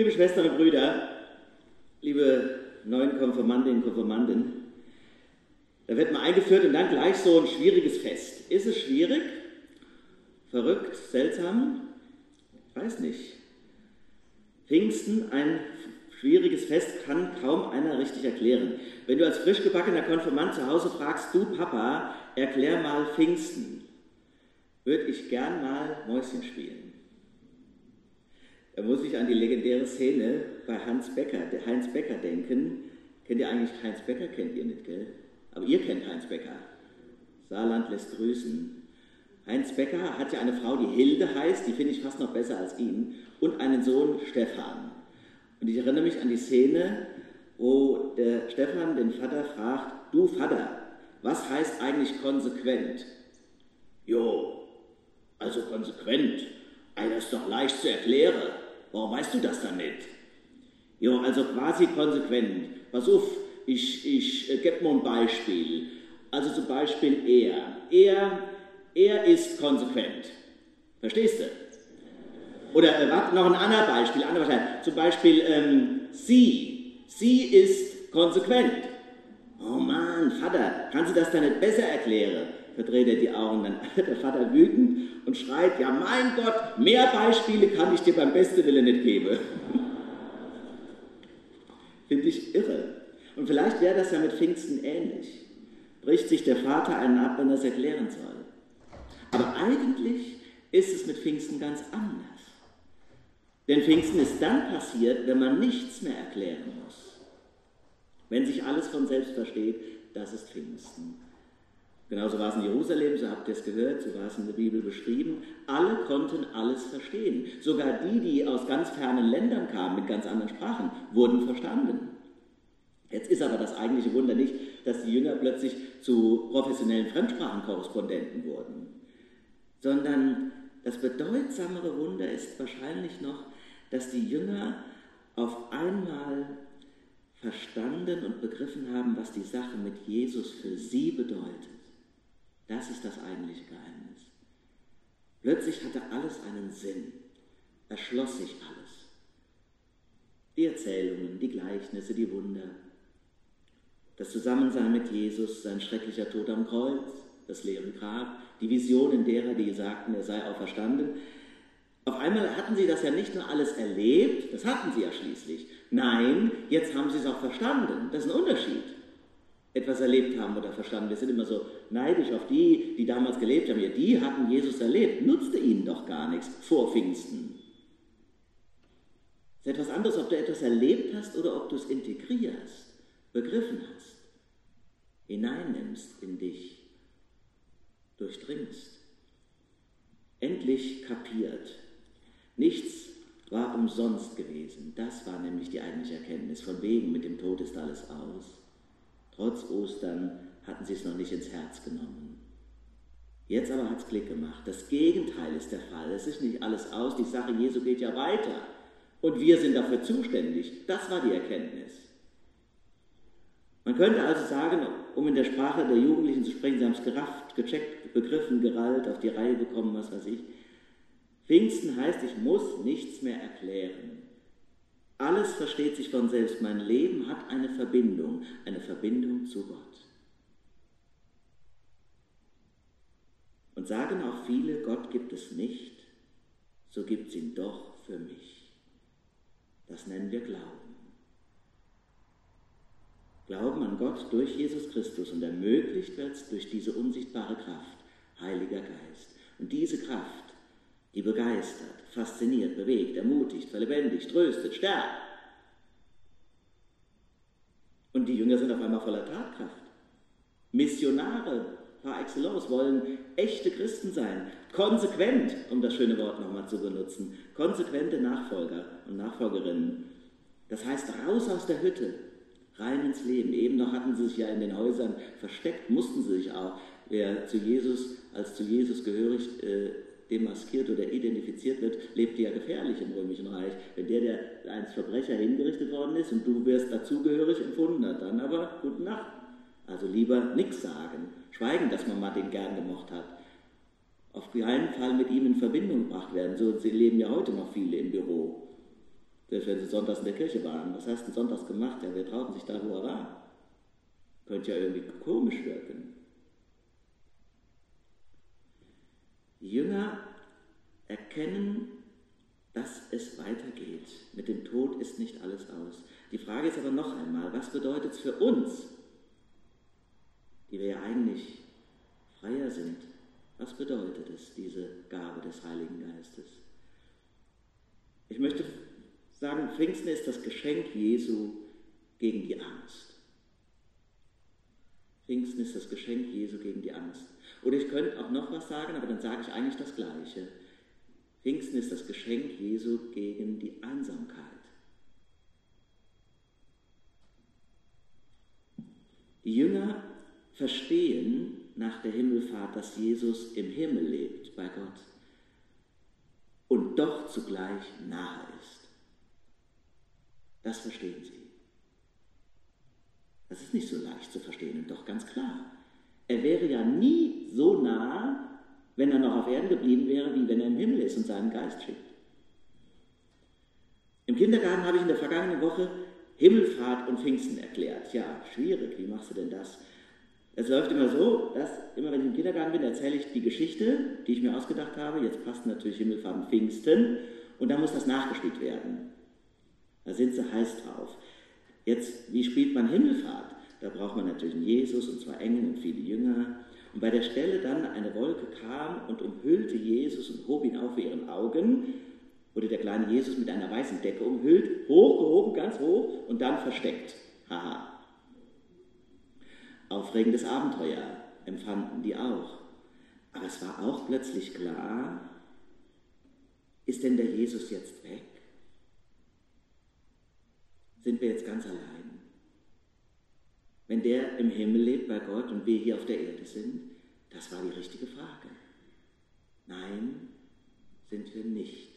Liebe Schwestern und Brüder, liebe neuen Konfirmandinnen und Konfirmanden, da wird man eingeführt und dann gleich so ein schwieriges Fest. Ist es schwierig? Verrückt? Seltsam? Ich weiß nicht. Pfingsten, ein schwieriges Fest, kann kaum einer richtig erklären. Wenn du als frisch gebackener Konfirmand zu Hause fragst, du Papa, erklär mal Pfingsten, würde ich gern mal Mäuschen spielen. Da muss ich an die legendäre Szene bei Hans Becker, der Heinz Becker denken. Kennt ihr eigentlich Heinz Becker? Kennt ihr nicht, gell? Aber ihr kennt Heinz Becker. Saarland lässt grüßen. Heinz Becker hat ja eine Frau, die Hilde heißt, die finde ich fast noch besser als ihn, und einen Sohn, Stefan. Und ich erinnere mich an die Szene, wo der Stefan den Vater fragt, du Vater, was heißt eigentlich konsequent? Jo, also konsequent, das ist doch leicht zu erklären. Warum weißt du das dann nicht? Jo, also quasi konsequent. Pass auf, ich, ich äh, gebe mal ein Beispiel. Also zum Beispiel er. Er, er ist konsequent. Verstehst du? Oder äh, warte, noch ein anderes Beispiel. Andere Beispiel. Zum Beispiel ähm, sie. Sie ist konsequent. Oh Mann, Vater, kannst du das dann nicht besser erklären? Verdreht er die Augen, dann der Vater wütend und schreit, ja mein Gott, mehr Beispiele kann ich dir beim besten Willen nicht geben. Finde ich irre. Und vielleicht wäre das ja mit Pfingsten ähnlich. Bricht sich der Vater einen ab, wenn er es erklären soll. Aber eigentlich ist es mit Pfingsten ganz anders. Denn Pfingsten ist dann passiert, wenn man nichts mehr erklären muss. Wenn sich alles von selbst versteht, das ist Pfingsten. Genauso war es in Jerusalem, so habt ihr es gehört, so war es in der Bibel beschrieben. Alle konnten alles verstehen. Sogar die, die aus ganz fernen Ländern kamen, mit ganz anderen Sprachen, wurden verstanden. Jetzt ist aber das eigentliche Wunder nicht, dass die Jünger plötzlich zu professionellen Fremdsprachenkorrespondenten wurden, sondern das bedeutsamere Wunder ist wahrscheinlich noch, dass die Jünger auf einmal verstanden und begriffen haben, was die Sache mit Jesus für sie bedeutet. Das ist das eigentliche Geheimnis. Plötzlich hatte alles einen Sinn, erschloss sich alles. Die Erzählungen, die Gleichnisse, die Wunder, das Zusammensein mit Jesus, sein schrecklicher Tod am Kreuz, das leere Grab, die Visionen derer, die sagten, er sei auferstanden. Auf einmal hatten sie das ja nicht nur alles erlebt, das hatten sie ja schließlich. Nein, jetzt haben sie es auch verstanden. Das ist ein Unterschied etwas erlebt haben oder verstanden. Wir sind immer so neidisch auf die, die damals gelebt haben. Ja, die hatten Jesus erlebt, nutzte ihnen doch gar nichts vor Pfingsten. Es ist etwas anderes, ob du etwas erlebt hast oder ob du es integrierst, begriffen hast, hineinnimmst in dich, durchdringst. Endlich kapiert. Nichts war umsonst gewesen. Das war nämlich die eigentliche Erkenntnis. Von wegen, mit dem Tod ist alles aus. Trotz Ostern hatten sie es noch nicht ins Herz genommen. Jetzt aber hat es Klick gemacht. Das Gegenteil ist der Fall. Es ist nicht alles aus. Die Sache Jesu geht ja weiter. Und wir sind dafür zuständig. Das war die Erkenntnis. Man könnte also sagen, um in der Sprache der Jugendlichen zu sprechen, sie haben es gerafft, gecheckt, begriffen, gerallt, auf die Reihe bekommen, was weiß ich. Pfingsten heißt, ich muss nichts mehr erklären. Alles versteht sich von selbst. Mein Leben hat eine Verbindung, eine Verbindung zu Gott. Und sagen auch viele, Gott gibt es nicht, so gibt es ihn doch für mich. Das nennen wir Glauben. Glauben an Gott durch Jesus Christus und ermöglicht wird es durch diese unsichtbare Kraft, Heiliger Geist. Und diese Kraft die begeistert, fasziniert, bewegt, ermutigt, verlebendigt, tröstet, stärkt. Und die Jünger sind auf einmal voller Tatkraft. Missionare par excellence wollen echte Christen sein, konsequent, um das schöne Wort nochmal zu benutzen, konsequente Nachfolger und Nachfolgerinnen. Das heißt, raus aus der Hütte, rein ins Leben. Eben noch hatten sie sich ja in den Häusern versteckt, mussten sie sich auch. Wer zu Jesus, als zu Jesus gehörig äh, demaskiert oder identifiziert wird, lebte ja gefährlich im Römischen Reich. Wenn der, der als Verbrecher hingerichtet worden ist und du wirst dazugehörig empfunden, dann aber gute Nacht. Also lieber nichts sagen, schweigen, dass man mal den gern gemocht hat. Auf keinen Fall mit ihm in Verbindung gebracht werden. So leben ja heute noch viele im Büro. Selbst wenn sie sonntags in der Kirche waren. Was hast du sonntags gemacht? Ja, wir trauten sich da, wo er war. Könnte ja irgendwie komisch wirken. Jünger erkennen, dass es weitergeht. Mit dem Tod ist nicht alles aus. Die Frage ist aber noch einmal, was bedeutet es für uns, die wir ja eigentlich freier sind? Was bedeutet es, diese Gabe des Heiligen Geistes? Ich möchte sagen, Pfingsten ist das Geschenk Jesu gegen die Angst. Pfingsten ist das Geschenk Jesu gegen die Angst. Oder ich könnte auch noch was sagen, aber dann sage ich eigentlich das Gleiche. Pfingsten ist das Geschenk Jesu gegen die Einsamkeit. Die Jünger verstehen nach der Himmelfahrt, dass Jesus im Himmel lebt bei Gott und doch zugleich nahe ist. Das verstehen sie. Das ist nicht so leicht zu verstehen und doch ganz klar. Er wäre ja nie so nah, wenn er noch auf Erden geblieben wäre, wie wenn er im Himmel ist und seinen Geist schickt. Im Kindergarten habe ich in der vergangenen Woche Himmelfahrt und Pfingsten erklärt. Ja, schwierig, wie machst du denn das? Es läuft immer so, dass immer wenn ich im Kindergarten bin, erzähle ich die Geschichte, die ich mir ausgedacht habe. Jetzt passt natürlich Himmelfahrt und Pfingsten und dann muss das nachgespielt werden. Da sind sie heiß drauf. Jetzt, wie spielt man Himmelfahrt? Da braucht man natürlich einen Jesus und zwei Engel und viele Jünger. Und bei der Stelle dann eine Wolke kam und umhüllte Jesus und hob ihn auf ihren Augen, wurde der kleine Jesus mit einer weißen Decke umhüllt, hochgehoben, ganz hoch und dann versteckt. Haha. Aufregendes Abenteuer empfanden die auch. Aber es war auch plötzlich klar, ist denn der Jesus jetzt weg? Sind wir jetzt ganz allein? wenn der im Himmel lebt bei Gott und wir hier auf der Erde sind? Das war die richtige Frage. Nein, sind wir nicht.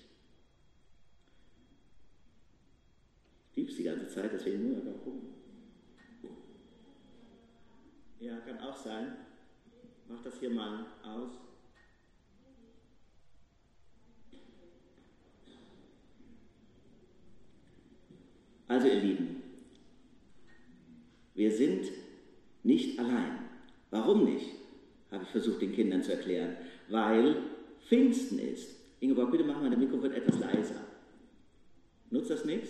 Ich liebe es die ganze Zeit, deswegen nur einfach rum. Ja, kann auch sein. Mach das hier mal aus. Also ihr Lieben, wir sind nicht allein. Warum nicht? Habe ich versucht, den Kindern zu erklären. Weil Pfingsten ist. Ingeborg, bitte mach mal das Mikrofon etwas leiser. Nutzt das nichts?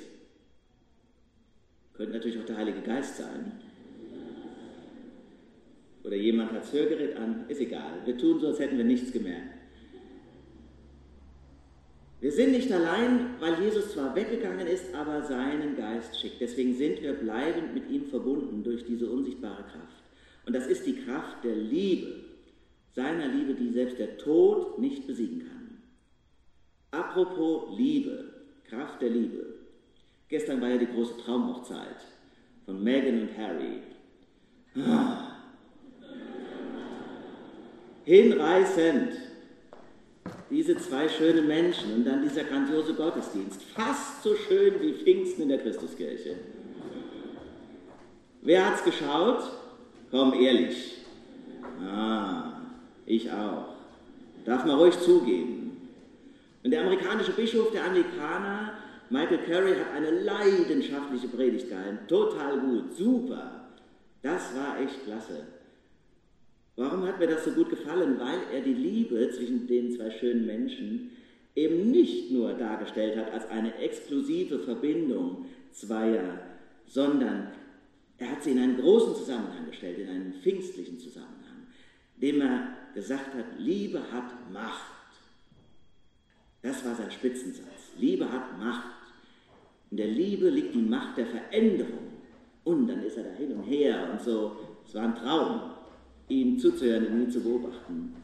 Könnte natürlich auch der Heilige Geist sein. Oder jemand hat das Hörgerät an, ist egal. Wir tun so, als hätten wir nichts gemerkt. Wir sind nicht allein, weil Jesus zwar weggegangen ist, aber seinen Geist schickt. Deswegen sind wir bleibend mit ihm verbunden durch diese unsichtbare Kraft. Und das ist die Kraft der Liebe, seiner Liebe, die selbst der Tod nicht besiegen kann. Apropos Liebe, Kraft der Liebe. Gestern war ja die große Traumhochzeit von Meghan und Harry. Ah. Hinreißend diese zwei schönen Menschen und dann dieser grandiose Gottesdienst. Fast so schön wie Pfingsten in der Christuskirche. Wer hat's geschaut? Komm, ehrlich. Ah, ich auch. Darf man ruhig zugeben. Und der amerikanische Bischof der Anglikaner, Michael Carey, hat eine leidenschaftliche Predigt gehalten. Total gut, super. Das war echt klasse. Warum hat mir das so gut gefallen? Weil er die Liebe zwischen den zwei schönen Menschen eben nicht nur dargestellt hat als eine exklusive Verbindung zweier, sondern er hat sie in einen großen Zusammenhang gestellt, in einen pfingstlichen Zusammenhang, dem er gesagt hat, Liebe hat Macht. Das war sein Spitzensatz. Liebe hat Macht. In der Liebe liegt die Macht der Veränderung. Und dann ist er da hin und her und so. Es war ein Traum ihm zuzuhören und ihn zu beobachten.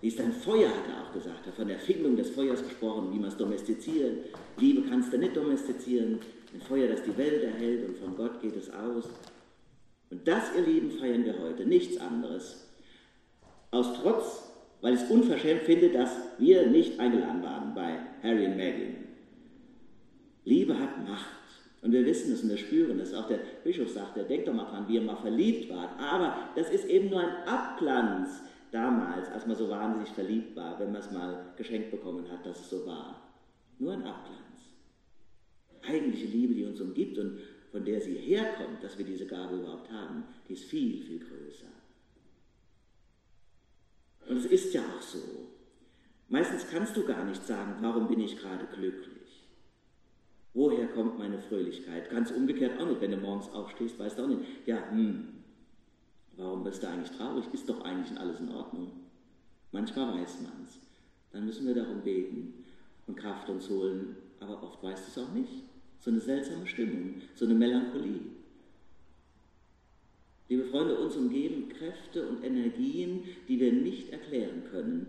Sie ist ein Feuer, hat er auch gesagt. Er hat von der Erfindung des Feuers gesprochen, wie man es domestizieren. Liebe kannst du nicht domestizieren. Ein Feuer, das die Welt erhält und von Gott geht es aus. Und das, ihr Lieben, feiern wir heute. Nichts anderes. Aus Trotz, weil ich es unverschämt finde, dass wir nicht eingeladen waren bei Harry und Meghan. Liebe hat Macht. Und wir wissen es und wir spüren es. Auch der Bischof sagte, denkt doch mal dran, wie ihr mal verliebt wart. Aber das ist eben nur ein Abglanz damals, als man so wahnsinnig verliebt war, wenn man es mal geschenkt bekommen hat, dass es so war. Nur ein Abglanz. eigentliche Liebe, die uns umgibt und von der sie herkommt, dass wir diese Gabe überhaupt haben, die ist viel, viel größer. Und es ist ja auch so. Meistens kannst du gar nicht sagen, warum bin ich gerade glücklich? Woher kommt meine Fröhlichkeit? Ganz umgekehrt auch nicht, wenn du morgens aufstehst, weißt du auch nicht, ja, hm, warum bist du eigentlich traurig? Ist doch eigentlich alles in Ordnung. Manchmal weiß man es. Dann müssen wir darum beten und Kraft uns holen, aber oft weißt du es auch nicht. So eine seltsame Stimmung, so eine Melancholie. Liebe Freunde, uns umgeben Kräfte und Energien, die wir nicht erklären können.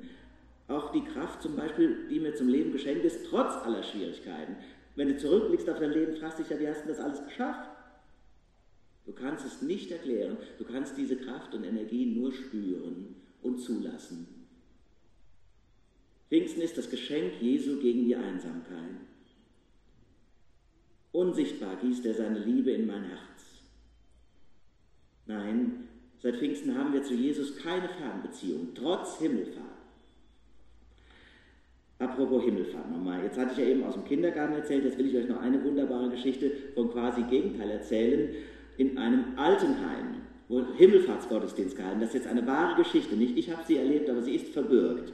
Auch die Kraft zum Beispiel, die mir zum Leben geschenkt ist, trotz aller Schwierigkeiten. Wenn du zurückblickst auf dein Leben, fragst dich ja, wie hast du das alles geschafft? Du kannst es nicht erklären. Du kannst diese Kraft und Energie nur spüren und zulassen. Pfingsten ist das Geschenk Jesu gegen die Einsamkeit. Unsichtbar gießt er seine Liebe in mein Herz. Nein, seit Pfingsten haben wir zu Jesus keine Fernbeziehung, trotz Himmelfahrt. Apropos Himmelfahrt nochmal. Jetzt hatte ich ja eben aus dem Kindergarten erzählt, jetzt will ich euch noch eine wunderbare Geschichte vom quasi Gegenteil erzählen. In einem Altenheim, wo Himmelfahrtsgottesdienst gehalten. Das ist jetzt eine wahre Geschichte, nicht ich habe sie erlebt, aber sie ist verbürgt.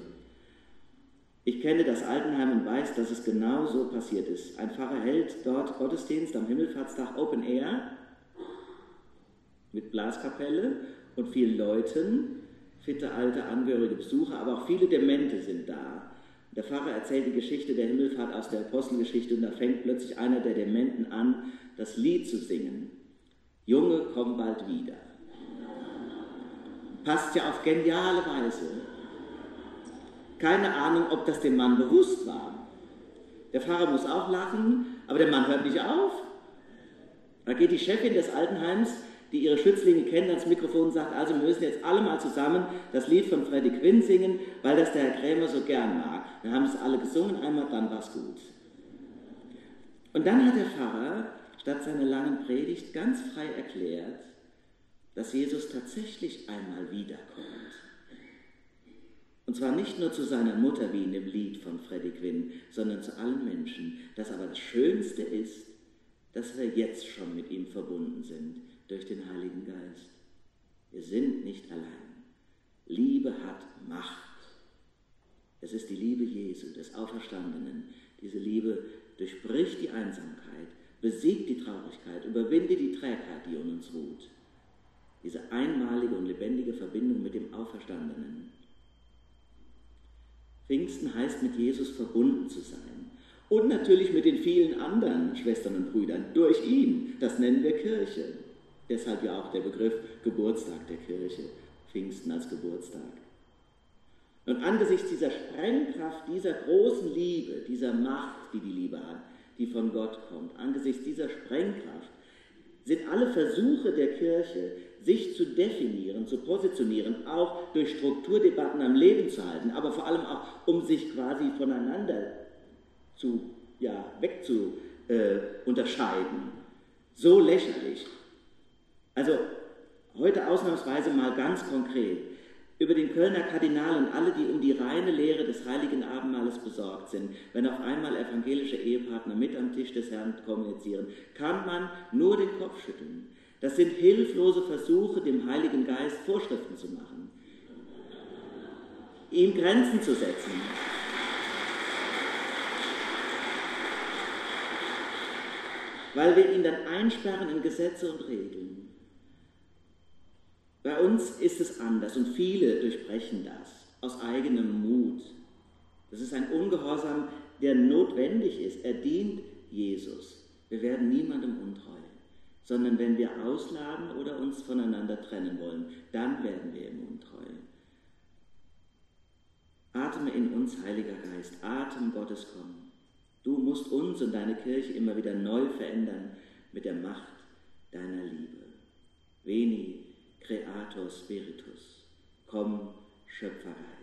Ich kenne das Altenheim und weiß, dass es genau so passiert ist. Ein Pfarrer hält dort Gottesdienst am Himmelfahrtstag Open Air mit Blaskapelle und vielen Leuten, fitte alte angehörige Besucher, aber auch viele Demente sind da. Der Pfarrer erzählt die Geschichte der Himmelfahrt aus der Apostelgeschichte und da fängt plötzlich einer der Dementen an, das Lied zu singen. Junge, komm bald wieder. Passt ja auf geniale Weise. Keine Ahnung, ob das dem Mann bewusst war. Der Pfarrer muss auch lachen, aber der Mann hört nicht auf. Da geht die Chefin des Altenheims, die ihre Schützlinge kennt, ans Mikrofon und sagt, also wir müssen jetzt alle mal zusammen das Lied von Freddy Quinn singen, weil das der Herr Krämer so gern mag. Dann haben es alle gesungen einmal, dann war es gut. Und dann hat der Pfarrer statt seiner langen Predigt ganz frei erklärt, dass Jesus tatsächlich einmal wiederkommt. Und zwar nicht nur zu seiner Mutter wie in dem Lied von Freddie Quinn, sondern zu allen Menschen. Das aber das Schönste ist, dass wir jetzt schon mit ihm verbunden sind durch den Heiligen Geist. Wir sind nicht allein. Liebe hat Macht. Es ist die Liebe Jesu, des Auferstandenen. Diese Liebe durchbricht die Einsamkeit, besiegt die Traurigkeit, überwindet die Trägheit, die in uns ruht. Diese einmalige und lebendige Verbindung mit dem Auferstandenen. Pfingsten heißt, mit Jesus verbunden zu sein. Und natürlich mit den vielen anderen Schwestern und Brüdern durch ihn. Das nennen wir Kirche. Deshalb ja auch der Begriff Geburtstag der Kirche. Pfingsten als Geburtstag. Und angesichts dieser Sprengkraft, dieser großen Liebe, dieser Macht, die die Liebe hat, die von Gott kommt, angesichts dieser Sprengkraft, sind alle Versuche der Kirche, sich zu definieren, zu positionieren, auch durch Strukturdebatten am Leben zu halten, aber vor allem auch, um sich quasi voneinander zu, ja, wegzu äh, unterscheiden. So lächerlich. Also heute ausnahmsweise mal ganz konkret über den Kölner Kardinal und alle, die um die reine Lehre des heiligen Abendmahles besorgt sind, wenn auf einmal evangelische Ehepartner mit am Tisch des Herrn kommunizieren, kann man nur den Kopf schütteln. Das sind hilflose Versuche, dem Heiligen Geist Vorschriften zu machen, ihm Grenzen zu setzen. Weil wir ihn dann einsperren in Gesetze und Regeln. Bei uns ist es anders und viele durchbrechen das aus eigenem Mut. Das ist ein Ungehorsam, der notwendig ist. Er dient Jesus. Wir werden niemandem untreu sondern wenn wir ausladen oder uns voneinander trennen wollen, dann werden wir ihm untreu. Atme in uns, Heiliger Geist, Atem Gottes komm. Du musst uns und deine Kirche immer wieder neu verändern mit der Macht deiner Liebe. Veni, Creator Spiritus, komm, Schöpfergeist.